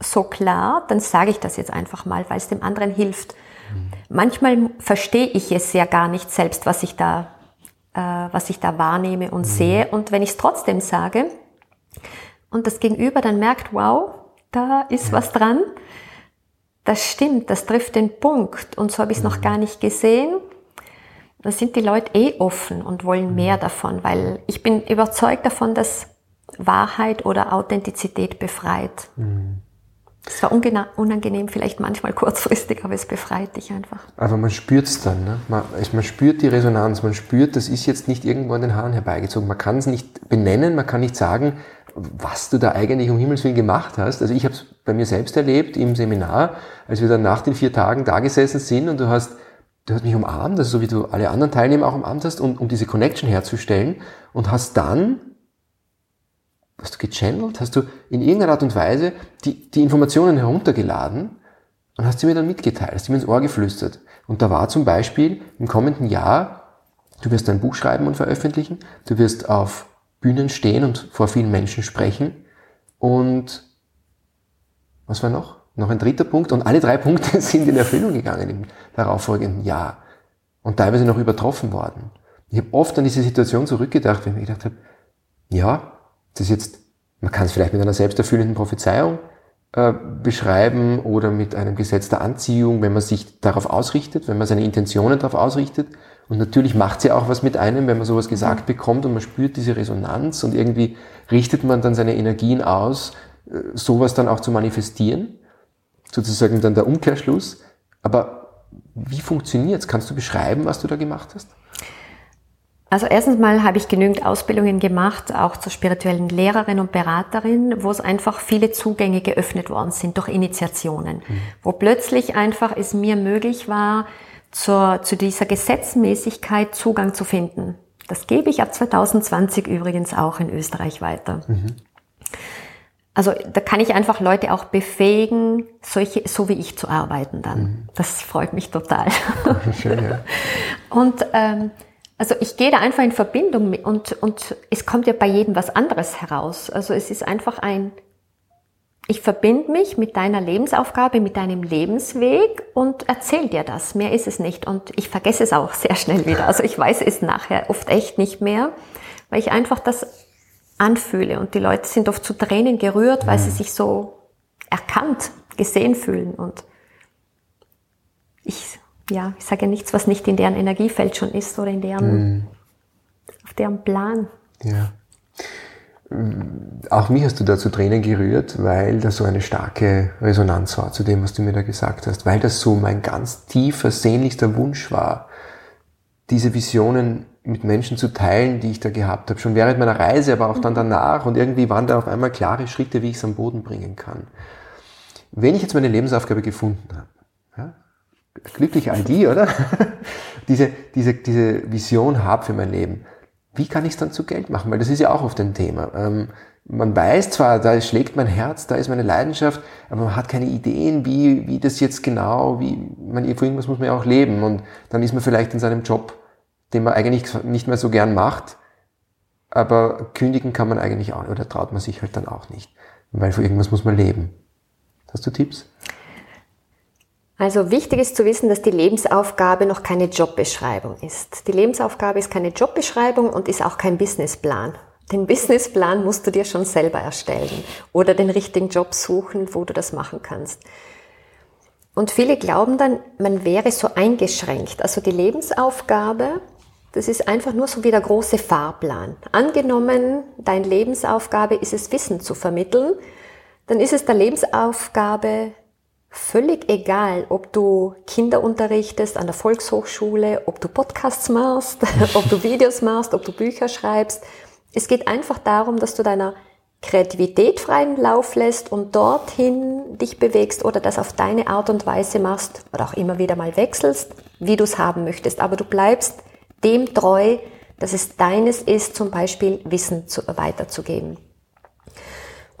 so klar, dann sage ich das jetzt einfach mal, weil es dem anderen hilft. Mhm. Manchmal verstehe ich es ja gar nicht selbst, was ich da, äh, was ich da wahrnehme und mhm. sehe. Und wenn ich es trotzdem sage und das Gegenüber dann merkt, wow, da ist was dran, das stimmt, das trifft den Punkt und so habe ich es mhm. noch gar nicht gesehen. Da sind die Leute eh offen und wollen mhm. mehr davon, weil ich bin überzeugt davon, dass Wahrheit oder Authentizität befreit. Mhm. Es war unangenehm, vielleicht manchmal kurzfristig, aber es befreit dich einfach. Aber man spürt es dann. Ne? Man, man, spürt die Resonanz, man spürt, das ist jetzt nicht irgendwo an den Haaren herbeigezogen. Man kann es nicht benennen, man kann nicht sagen, was du da eigentlich um Himmels Willen gemacht hast. Also ich habe es bei mir selbst erlebt im Seminar, als wir dann nach den vier Tagen da gesessen sind und du hast, du hast mich umarmt, also so wie du alle anderen Teilnehmer auch umarmt hast, um, um diese Connection herzustellen und hast dann hast du gechannelt, hast du in irgendeiner Art und Weise die, die Informationen heruntergeladen und hast sie mir dann mitgeteilt, hast sie mir ins Ohr geflüstert. Und da war zum Beispiel im kommenden Jahr, du wirst ein Buch schreiben und veröffentlichen, du wirst auf Bühnen stehen und vor vielen Menschen sprechen. Und was war noch? Noch ein dritter Punkt. Und alle drei Punkte sind in Erfüllung gegangen im darauffolgenden Jahr. Und teilweise noch übertroffen worden. Ich habe oft an diese Situation zurückgedacht, wenn ich mir gedacht habe, ja, das jetzt, man kann es vielleicht mit einer selbsterfüllenden Prophezeiung äh, beschreiben oder mit einem Gesetz der Anziehung, wenn man sich darauf ausrichtet, wenn man seine Intentionen darauf ausrichtet. Und natürlich macht sie auch was mit einem, wenn man sowas gesagt mhm. bekommt und man spürt diese Resonanz und irgendwie richtet man dann seine Energien aus, äh, sowas dann auch zu manifestieren. Sozusagen dann der Umkehrschluss. Aber wie funktioniert's? Kannst du beschreiben, was du da gemacht hast? Also erstens mal habe ich genügend Ausbildungen gemacht, auch zur spirituellen Lehrerin und Beraterin, wo es einfach viele Zugänge geöffnet worden sind durch Initiationen, mhm. wo plötzlich einfach es mir möglich war, zur, zu dieser Gesetzmäßigkeit Zugang zu finden. Das gebe ich ab 2020 übrigens auch in Österreich weiter. Mhm. Also da kann ich einfach Leute auch befähigen, solche, so wie ich zu arbeiten dann. Mhm. Das freut mich total. Schön, ja. Und ähm, also ich gehe da einfach in Verbindung mit und, und es kommt ja bei jedem was anderes heraus. Also es ist einfach ein ich verbinde mich mit deiner Lebensaufgabe, mit deinem Lebensweg und erzähl dir das. Mehr ist es nicht. Und ich vergesse es auch sehr schnell wieder. Also ich weiß es nachher oft echt nicht mehr, weil ich einfach das anfühle. Und die Leute sind oft zu Tränen gerührt, weil sie mhm. sich so erkannt, gesehen fühlen. Und ja, ich sage nichts, was nicht in deren Energiefeld schon ist oder in deren, mhm. auf deren Plan. Ja auch mich hast du da zu Tränen gerührt, weil da so eine starke Resonanz war zu dem, was du mir da gesagt hast, weil das so mein ganz tiefer, sehnlichster Wunsch war, diese Visionen mit Menschen zu teilen, die ich da gehabt habe, schon während meiner Reise, aber auch dann mhm. danach und irgendwie waren da auf einmal klare Schritte, wie ich es am Boden bringen kann. Wenn ich jetzt meine Lebensaufgabe gefunden habe, ja, glücklich all die, oder? diese, diese, diese Vision habe für mein Leben, wie kann ich es dann zu Geld machen? Weil das ist ja auch oft ein Thema. Ähm, man weiß zwar, da schlägt mein Herz, da ist meine Leidenschaft, aber man hat keine Ideen, wie, wie das jetzt genau, wie, man, für irgendwas muss man ja auch leben und dann ist man vielleicht in seinem Job, den man eigentlich nicht mehr so gern macht, aber kündigen kann man eigentlich auch, oder traut man sich halt dann auch nicht, weil für irgendwas muss man leben. Hast du Tipps? Also wichtig ist zu wissen, dass die Lebensaufgabe noch keine Jobbeschreibung ist. Die Lebensaufgabe ist keine Jobbeschreibung und ist auch kein Businessplan. Den Businessplan musst du dir schon selber erstellen oder den richtigen Job suchen, wo du das machen kannst. Und viele glauben dann, man wäre so eingeschränkt. Also die Lebensaufgabe, das ist einfach nur so wie der große Fahrplan. Angenommen, deine Lebensaufgabe ist es, Wissen zu vermitteln, dann ist es der Lebensaufgabe, völlig egal, ob du Kinder unterrichtest an der Volkshochschule, ob du Podcasts machst, ob du Videos machst, ob du Bücher schreibst. Es geht einfach darum, dass du deiner Kreativität freien Lauf lässt und dorthin dich bewegst oder das auf deine Art und Weise machst oder auch immer wieder mal wechselst, wie du es haben möchtest. Aber du bleibst dem treu, dass es deines ist, zum Beispiel Wissen zu, weiterzugeben.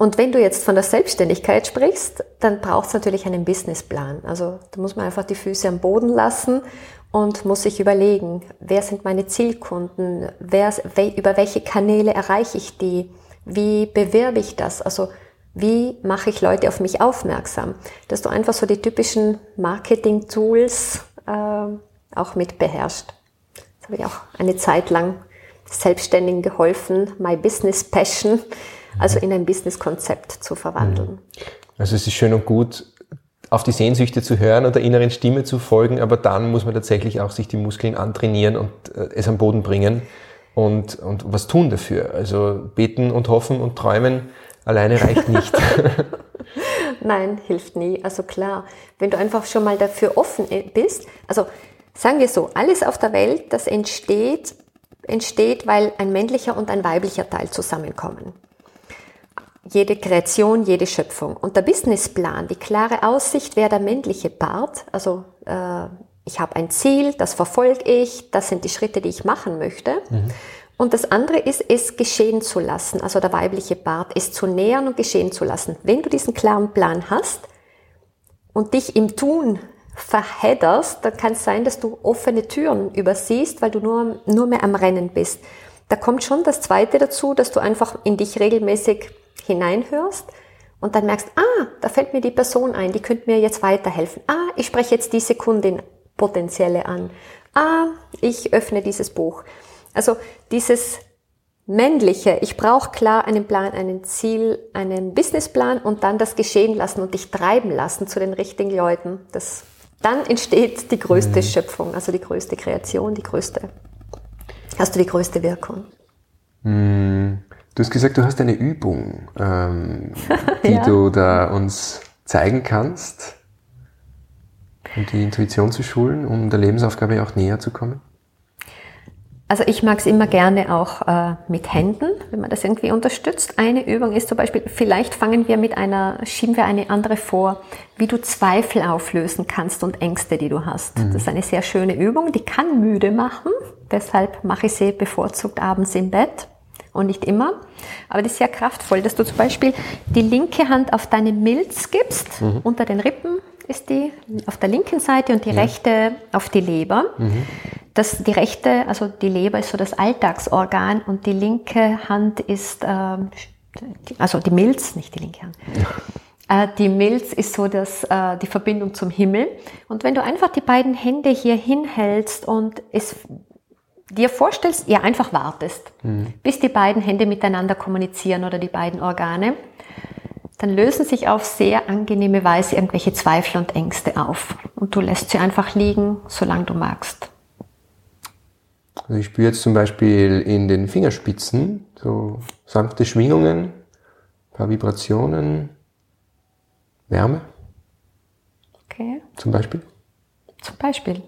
Und wenn du jetzt von der Selbstständigkeit sprichst, dann braucht es natürlich einen Businessplan. Also da muss man einfach die Füße am Boden lassen und muss sich überlegen, wer sind meine Zielkunden, wer, über welche Kanäle erreiche ich die, wie bewerbe ich das, also wie mache ich Leute auf mich aufmerksam, dass du einfach so die typischen Marketing-Tools äh, auch mit beherrscht. Das habe ich auch eine Zeit lang Selbstständigen geholfen, My Business Passion, also in ein Business-Konzept zu verwandeln. Also es ist schön und gut, auf die Sehnsüchte zu hören und der inneren Stimme zu folgen, aber dann muss man tatsächlich auch sich die Muskeln antrainieren und äh, es am Boden bringen und, und was tun dafür. Also beten und hoffen und träumen alleine reicht nicht. Nein, hilft nie. Also klar, wenn du einfach schon mal dafür offen bist, also sagen wir so, alles auf der Welt, das entsteht, entsteht, weil ein männlicher und ein weiblicher Teil zusammenkommen jede Kreation, jede Schöpfung. Und der Businessplan, die klare Aussicht, wäre der männliche Part. Also äh, ich habe ein Ziel, das verfolge ich, das sind die Schritte, die ich machen möchte. Mhm. Und das andere ist, es geschehen zu lassen, also der weibliche Part, es zu nähern und geschehen zu lassen. Wenn du diesen klaren Plan hast und dich im Tun verhedderst, dann kann es sein, dass du offene Türen übersiehst, weil du nur, nur mehr am Rennen bist. Da kommt schon das Zweite dazu, dass du einfach in dich regelmäßig hineinhörst und dann merkst, ah, da fällt mir die Person ein, die könnte mir jetzt weiterhelfen. Ah, ich spreche jetzt diese Kundin potenzielle an. Ah, ich öffne dieses Buch. Also dieses männliche, ich brauche klar einen Plan, einen Ziel, einen Businessplan und dann das geschehen lassen und dich treiben lassen zu den richtigen Leuten. Das, dann entsteht die größte mhm. Schöpfung, also die größte Kreation, die größte, hast du die größte Wirkung. Mhm. Du hast gesagt, du hast eine Übung, ähm, die ja. du da uns zeigen kannst, um die Intuition zu schulen, um der Lebensaufgabe auch näher zu kommen. Also ich mag es immer gerne auch äh, mit Händen, wenn man das irgendwie unterstützt. Eine Übung ist zum Beispiel, vielleicht fangen wir mit einer, schieben wir eine andere vor, wie du Zweifel auflösen kannst und Ängste, die du hast. Mhm. Das ist eine sehr schöne Übung, die kann müde machen. Deshalb mache ich sie bevorzugt abends im Bett und nicht immer. Aber die ist sehr kraftvoll, dass du zum Beispiel die linke Hand auf deine Milz gibst, mhm. unter den Rippen ist die auf der linken Seite und die ja. rechte auf die Leber. Mhm. Das, die rechte, also die Leber ist so das Alltagsorgan und die linke Hand ist, äh, also die Milz, nicht die linke Hand. Ja. Äh, die Milz ist so das, äh, die Verbindung zum Himmel. Und wenn du einfach die beiden Hände hier hinhältst und es dir vorstellst, ja einfach wartest, mhm. bis die beiden Hände miteinander kommunizieren oder die beiden Organe, dann lösen sich auf sehr angenehme Weise irgendwelche Zweifel und Ängste auf. Und du lässt sie einfach liegen, solange du magst. Also ich spüre jetzt zum Beispiel in den Fingerspitzen so sanfte Schwingungen, ein paar Vibrationen, Wärme. Okay. Zum Beispiel? Zum Beispiel.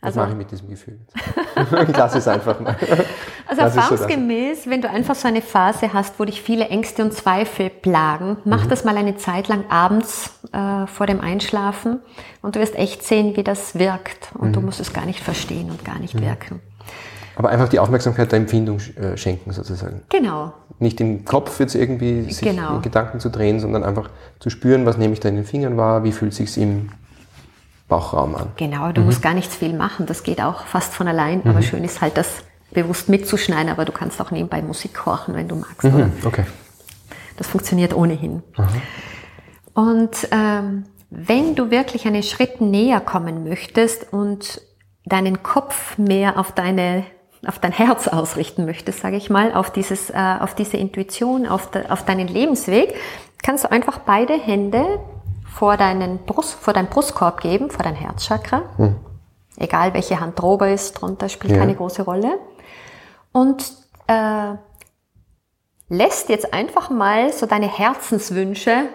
Was also, mache ich mit diesem Gefühl? ich lasse es einfach mal. Also erfahrungsgemäß, so wenn du einfach so eine Phase hast, wo dich viele Ängste und Zweifel plagen, mach mhm. das mal eine Zeit lang abends äh, vor dem Einschlafen und du wirst echt sehen, wie das wirkt. Und mhm. du musst es gar nicht verstehen und gar nicht mhm. wirken. Aber einfach die Aufmerksamkeit der Empfindung äh, schenken sozusagen. Genau. Nicht den Kopf jetzt irgendwie sich genau. in Gedanken zu drehen, sondern einfach zu spüren, was nehme ich da in den Fingern wahr, wie fühlt sich im Bauchraum an. Genau, du mhm. musst gar nichts viel machen, das geht auch fast von allein, mhm. aber schön ist halt das bewusst mitzuschneiden, aber du kannst auch nebenbei Musik horchen, wenn du magst. Mhm. Okay. Das funktioniert ohnehin. Und ähm, wenn du wirklich einen Schritt näher kommen möchtest und deinen Kopf mehr auf deine auf dein Herz ausrichten möchtest, sage ich mal, auf dieses, äh, auf diese Intuition, auf, de, auf deinen Lebensweg, kannst du einfach beide Hände vor, deinen Brust, vor deinen Brustkorb geben, vor dein Herzchakra. Hm. Egal welche Hand drüber ist, drunter spielt ja. keine große Rolle. Und äh, lässt jetzt einfach mal so deine Herzenswünsche,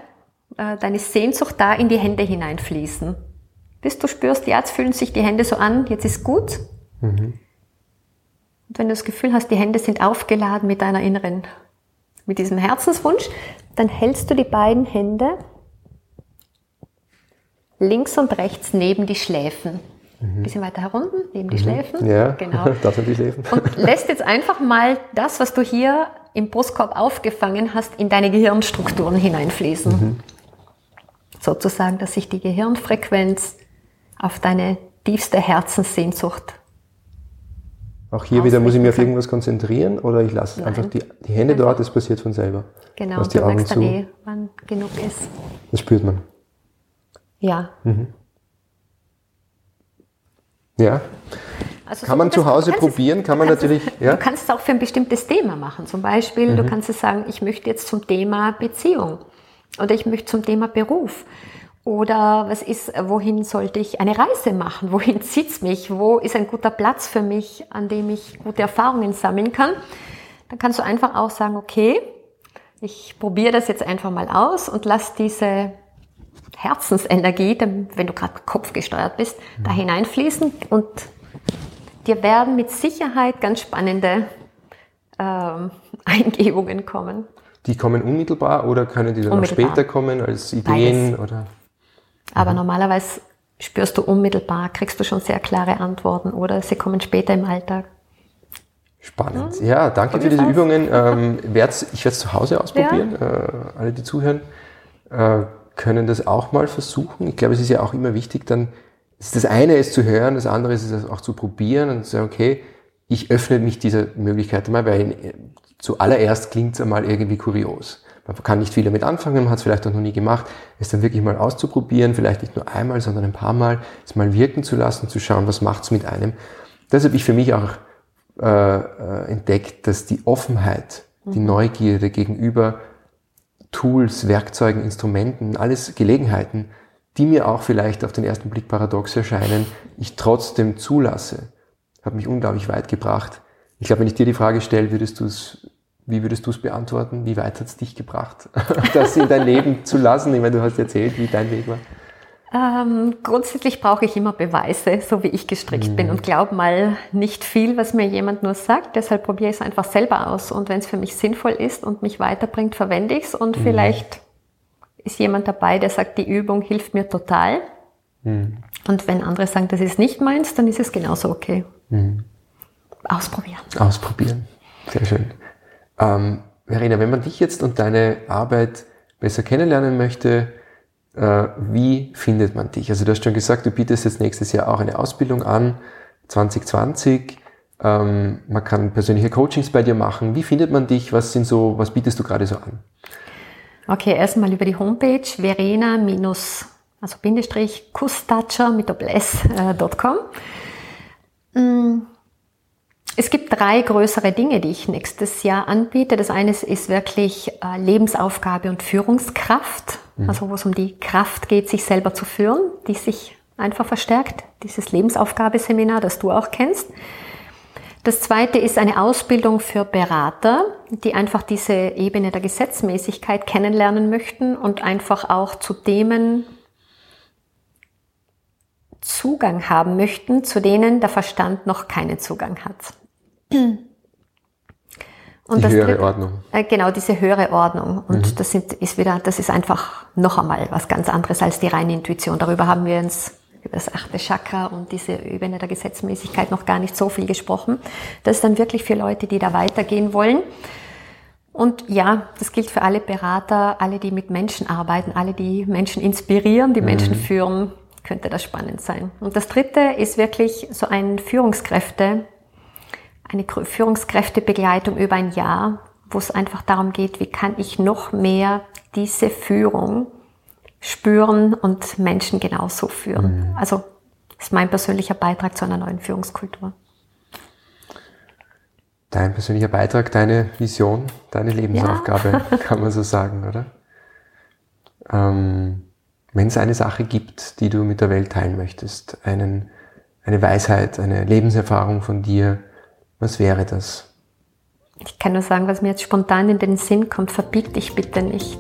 äh, deine Sehnsucht da in die Hände hineinfließen. Bis du spürst, jetzt fühlen sich die Hände so an, jetzt ist gut. Mhm. Und wenn du das Gefühl hast, die Hände sind aufgeladen mit deiner inneren, mit diesem Herzenswunsch, dann hältst du die beiden Hände links und rechts neben die Schläfen. Mhm. bisschen weiter herunten, neben die mhm. Schläfen. Ja, genau. das sind die Schläfen. Und lässt jetzt einfach mal das, was du hier im Brustkorb aufgefangen hast, in deine Gehirnstrukturen hineinfließen. Mhm. Sozusagen, dass sich die Gehirnfrequenz auf deine tiefste Herzenssehnsucht. Auch hier wieder muss ich mich auf irgendwas konzentrieren oder ich lasse einfach die, die Hände einfach. dort, es passiert von selber. Genau, die du Augen merkst zu. dann eh, wann genug ist. Das spürt man. Ja. Mhm. Ja. Also kann so man zu Hause probieren, kann man natürlich. ja? Du kannst es auch für ein bestimmtes Thema machen. Zum Beispiel, mhm. du kannst es sagen, ich möchte jetzt zum Thema Beziehung oder ich möchte zum Thema Beruf. Oder was ist, wohin sollte ich eine Reise machen? Wohin zieht's mich? Wo ist ein guter Platz für mich, an dem ich gute Erfahrungen sammeln kann? Dann kannst du einfach auch sagen, okay, ich probiere das jetzt einfach mal aus und lass diese Herzensenergie, wenn du gerade kopfgesteuert bist, da mhm. hineinfließen und dir werden mit Sicherheit ganz spannende ähm, Eingebungen kommen. Die kommen unmittelbar oder können die dann auch später kommen als Ideen? Oder? Aber mhm. normalerweise spürst du unmittelbar, kriegst du schon sehr klare Antworten oder sie kommen später im Alltag. Spannend. Ja, danke für diese aus. Übungen. Ähm, ich werde es zu Hause ausprobieren. Ja. Äh, alle, die zuhören, äh, können das auch mal versuchen. Ich glaube, es ist ja auch immer wichtig, dann das eine ist zu hören, das andere ist es auch zu probieren und zu sagen, okay, ich öffne mich dieser Möglichkeit einmal, weil zuallererst klingt es einmal irgendwie kurios. Man kann nicht viel damit anfangen, man hat es vielleicht auch noch nie gemacht, es dann wirklich mal auszuprobieren, vielleicht nicht nur einmal, sondern ein paar Mal, es mal wirken zu lassen, zu schauen, was macht es mit einem. Das habe ich für mich auch äh, äh, entdeckt, dass die Offenheit, die mhm. Neugierde gegenüber Tools, Werkzeugen, Instrumenten, alles Gelegenheiten, die mir auch vielleicht auf den ersten Blick paradox erscheinen, ich trotzdem zulasse, hat mich unglaublich weit gebracht. Ich glaube, wenn ich dir die Frage stelle, würdest du es, wie würdest du es beantworten? Wie weit hat es dich gebracht, das in dein Leben zu lassen? Ich meine, du hast erzählt, wie dein Weg war. Ähm, grundsätzlich brauche ich immer Beweise, so wie ich gestrickt mhm. bin und glaube mal nicht viel, was mir jemand nur sagt. Deshalb probiere ich es einfach selber aus und wenn es für mich sinnvoll ist und mich weiterbringt, verwende ich es und mhm. vielleicht ist jemand dabei, der sagt, die Übung hilft mir total. Mhm. Und wenn andere sagen, das ist nicht meins, dann ist es genauso okay. Mhm. Ausprobieren. Ausprobieren. Sehr schön. Ähm, Verena, wenn man dich jetzt und deine Arbeit besser kennenlernen möchte, wie findet man dich? Also du hast schon gesagt, du bietest jetzt nächstes Jahr auch eine Ausbildung an, 2020. Ähm, man kann persönliche Coachings bei dir machen. Wie findet man dich? Was sind so, was bietest du gerade so an? Okay, erstmal über die Homepage verena- also Bindestrich Kustatscher mit Doppel-S.com. Äh, es gibt drei größere Dinge, die ich nächstes Jahr anbiete. Das eine ist wirklich äh, Lebensaufgabe und Führungskraft, mhm. also wo es um die Kraft geht, sich selber zu führen, die sich einfach verstärkt. Dieses Lebensaufgabeseminar, das du auch kennst. Das zweite ist eine Ausbildung für Berater, die einfach diese Ebene der Gesetzmäßigkeit kennenlernen möchten und einfach auch zu Themen Zugang haben möchten, zu denen der Verstand noch keinen Zugang hat. Und die höhere Ordnung. Äh, genau, diese höhere Ordnung. Und mhm. das sind, ist wieder, das ist einfach noch einmal was ganz anderes als die reine Intuition. Darüber haben wir uns über das achte Chakra und diese Ebene der Gesetzmäßigkeit noch gar nicht so viel gesprochen. Das ist dann wirklich für Leute, die da weitergehen wollen. Und ja, das gilt für alle Berater, alle, die mit Menschen arbeiten, alle, die Menschen inspirieren, die mhm. Menschen führen, könnte das spannend sein. Und das dritte ist wirklich so ein Führungskräfte, eine Führungskräftebegleitung über ein Jahr, wo es einfach darum geht, wie kann ich noch mehr diese Führung spüren und Menschen genauso führen. Mhm. Also ist mein persönlicher Beitrag zu einer neuen Führungskultur. Dein persönlicher Beitrag, deine Vision, deine Lebensaufgabe, ja. kann man so sagen, oder? Ähm, Wenn es eine Sache gibt, die du mit der Welt teilen möchtest, einen, eine Weisheit, eine Lebenserfahrung von dir, was wäre das? Ich kann nur sagen, was mir jetzt spontan in den Sinn kommt, verbieg dich bitte nicht.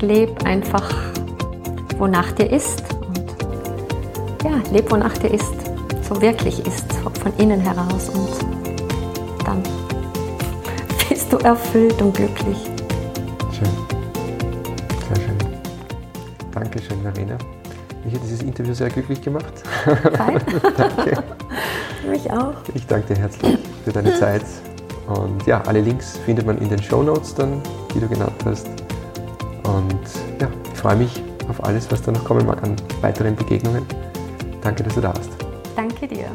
Leb einfach wonach dir ist. Und ja, leb, wonach dir ist, so wirklich ist, von innen heraus. Und dann bist du erfüllt und glücklich. Schön. Sehr schön. Dankeschön, Marina. Mich hat dieses Interview sehr glücklich gemacht. danke. Mich auch. Ich danke dir herzlich für deine Zeit. Und ja, alle Links findet man in den Show Notes dann, die du genannt hast. Und ja, ich freue mich auf alles, was da noch kommen mag an weiteren Begegnungen. Danke, dass du da warst. danke dir.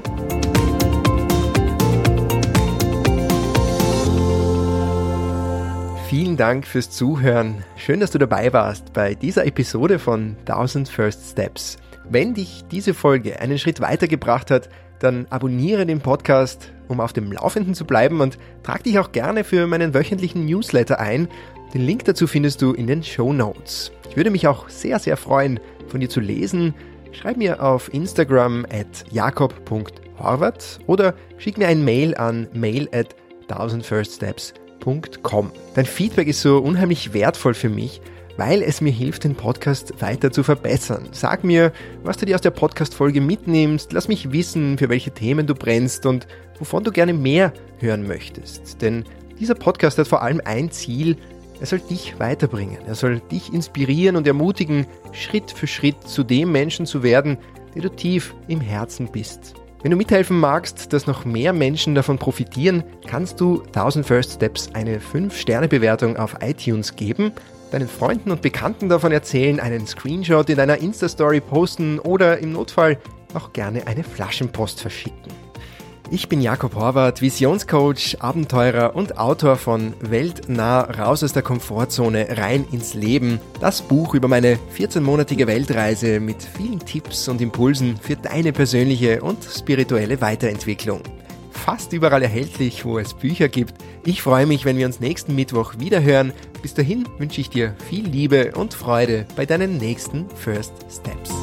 Vielen Dank fürs Zuhören. Schön, dass du dabei warst bei dieser Episode von 1000 First Steps. Wenn dich diese Folge einen Schritt weitergebracht hat, dann abonniere den Podcast, um auf dem Laufenden zu bleiben und trag dich auch gerne für meinen wöchentlichen Newsletter ein. Den Link dazu findest du in den Show Notes. Ich würde mich auch sehr, sehr freuen, von dir zu lesen. Schreib mir auf Instagram at jakob.horvath oder schick mir ein Mail an mail at 1000firststeps.com www.podcast.com. Dein Feedback ist so unheimlich wertvoll für mich, weil es mir hilft, den Podcast weiter zu verbessern. Sag mir, was du dir aus der Podcast-Folge mitnimmst, lass mich wissen, für welche Themen du brennst und wovon du gerne mehr hören möchtest. Denn dieser Podcast hat vor allem ein Ziel, er soll dich weiterbringen, er soll dich inspirieren und ermutigen, Schritt für Schritt zu dem Menschen zu werden, der du tief im Herzen bist. Wenn du mithelfen magst, dass noch mehr Menschen davon profitieren, kannst du 1000 First Steps eine 5-Sterne-Bewertung auf iTunes geben, deinen Freunden und Bekannten davon erzählen, einen Screenshot in deiner Insta-Story posten oder im Notfall auch gerne eine Flaschenpost verschicken. Ich bin Jakob Horvath, Visionscoach, Abenteurer und Autor von Weltnah raus aus der Komfortzone rein ins Leben. Das Buch über meine 14-monatige Weltreise mit vielen Tipps und Impulsen für deine persönliche und spirituelle Weiterentwicklung. Fast überall erhältlich, wo es Bücher gibt. Ich freue mich, wenn wir uns nächsten Mittwoch wieder hören. Bis dahin wünsche ich dir viel Liebe und Freude bei deinen nächsten First Steps.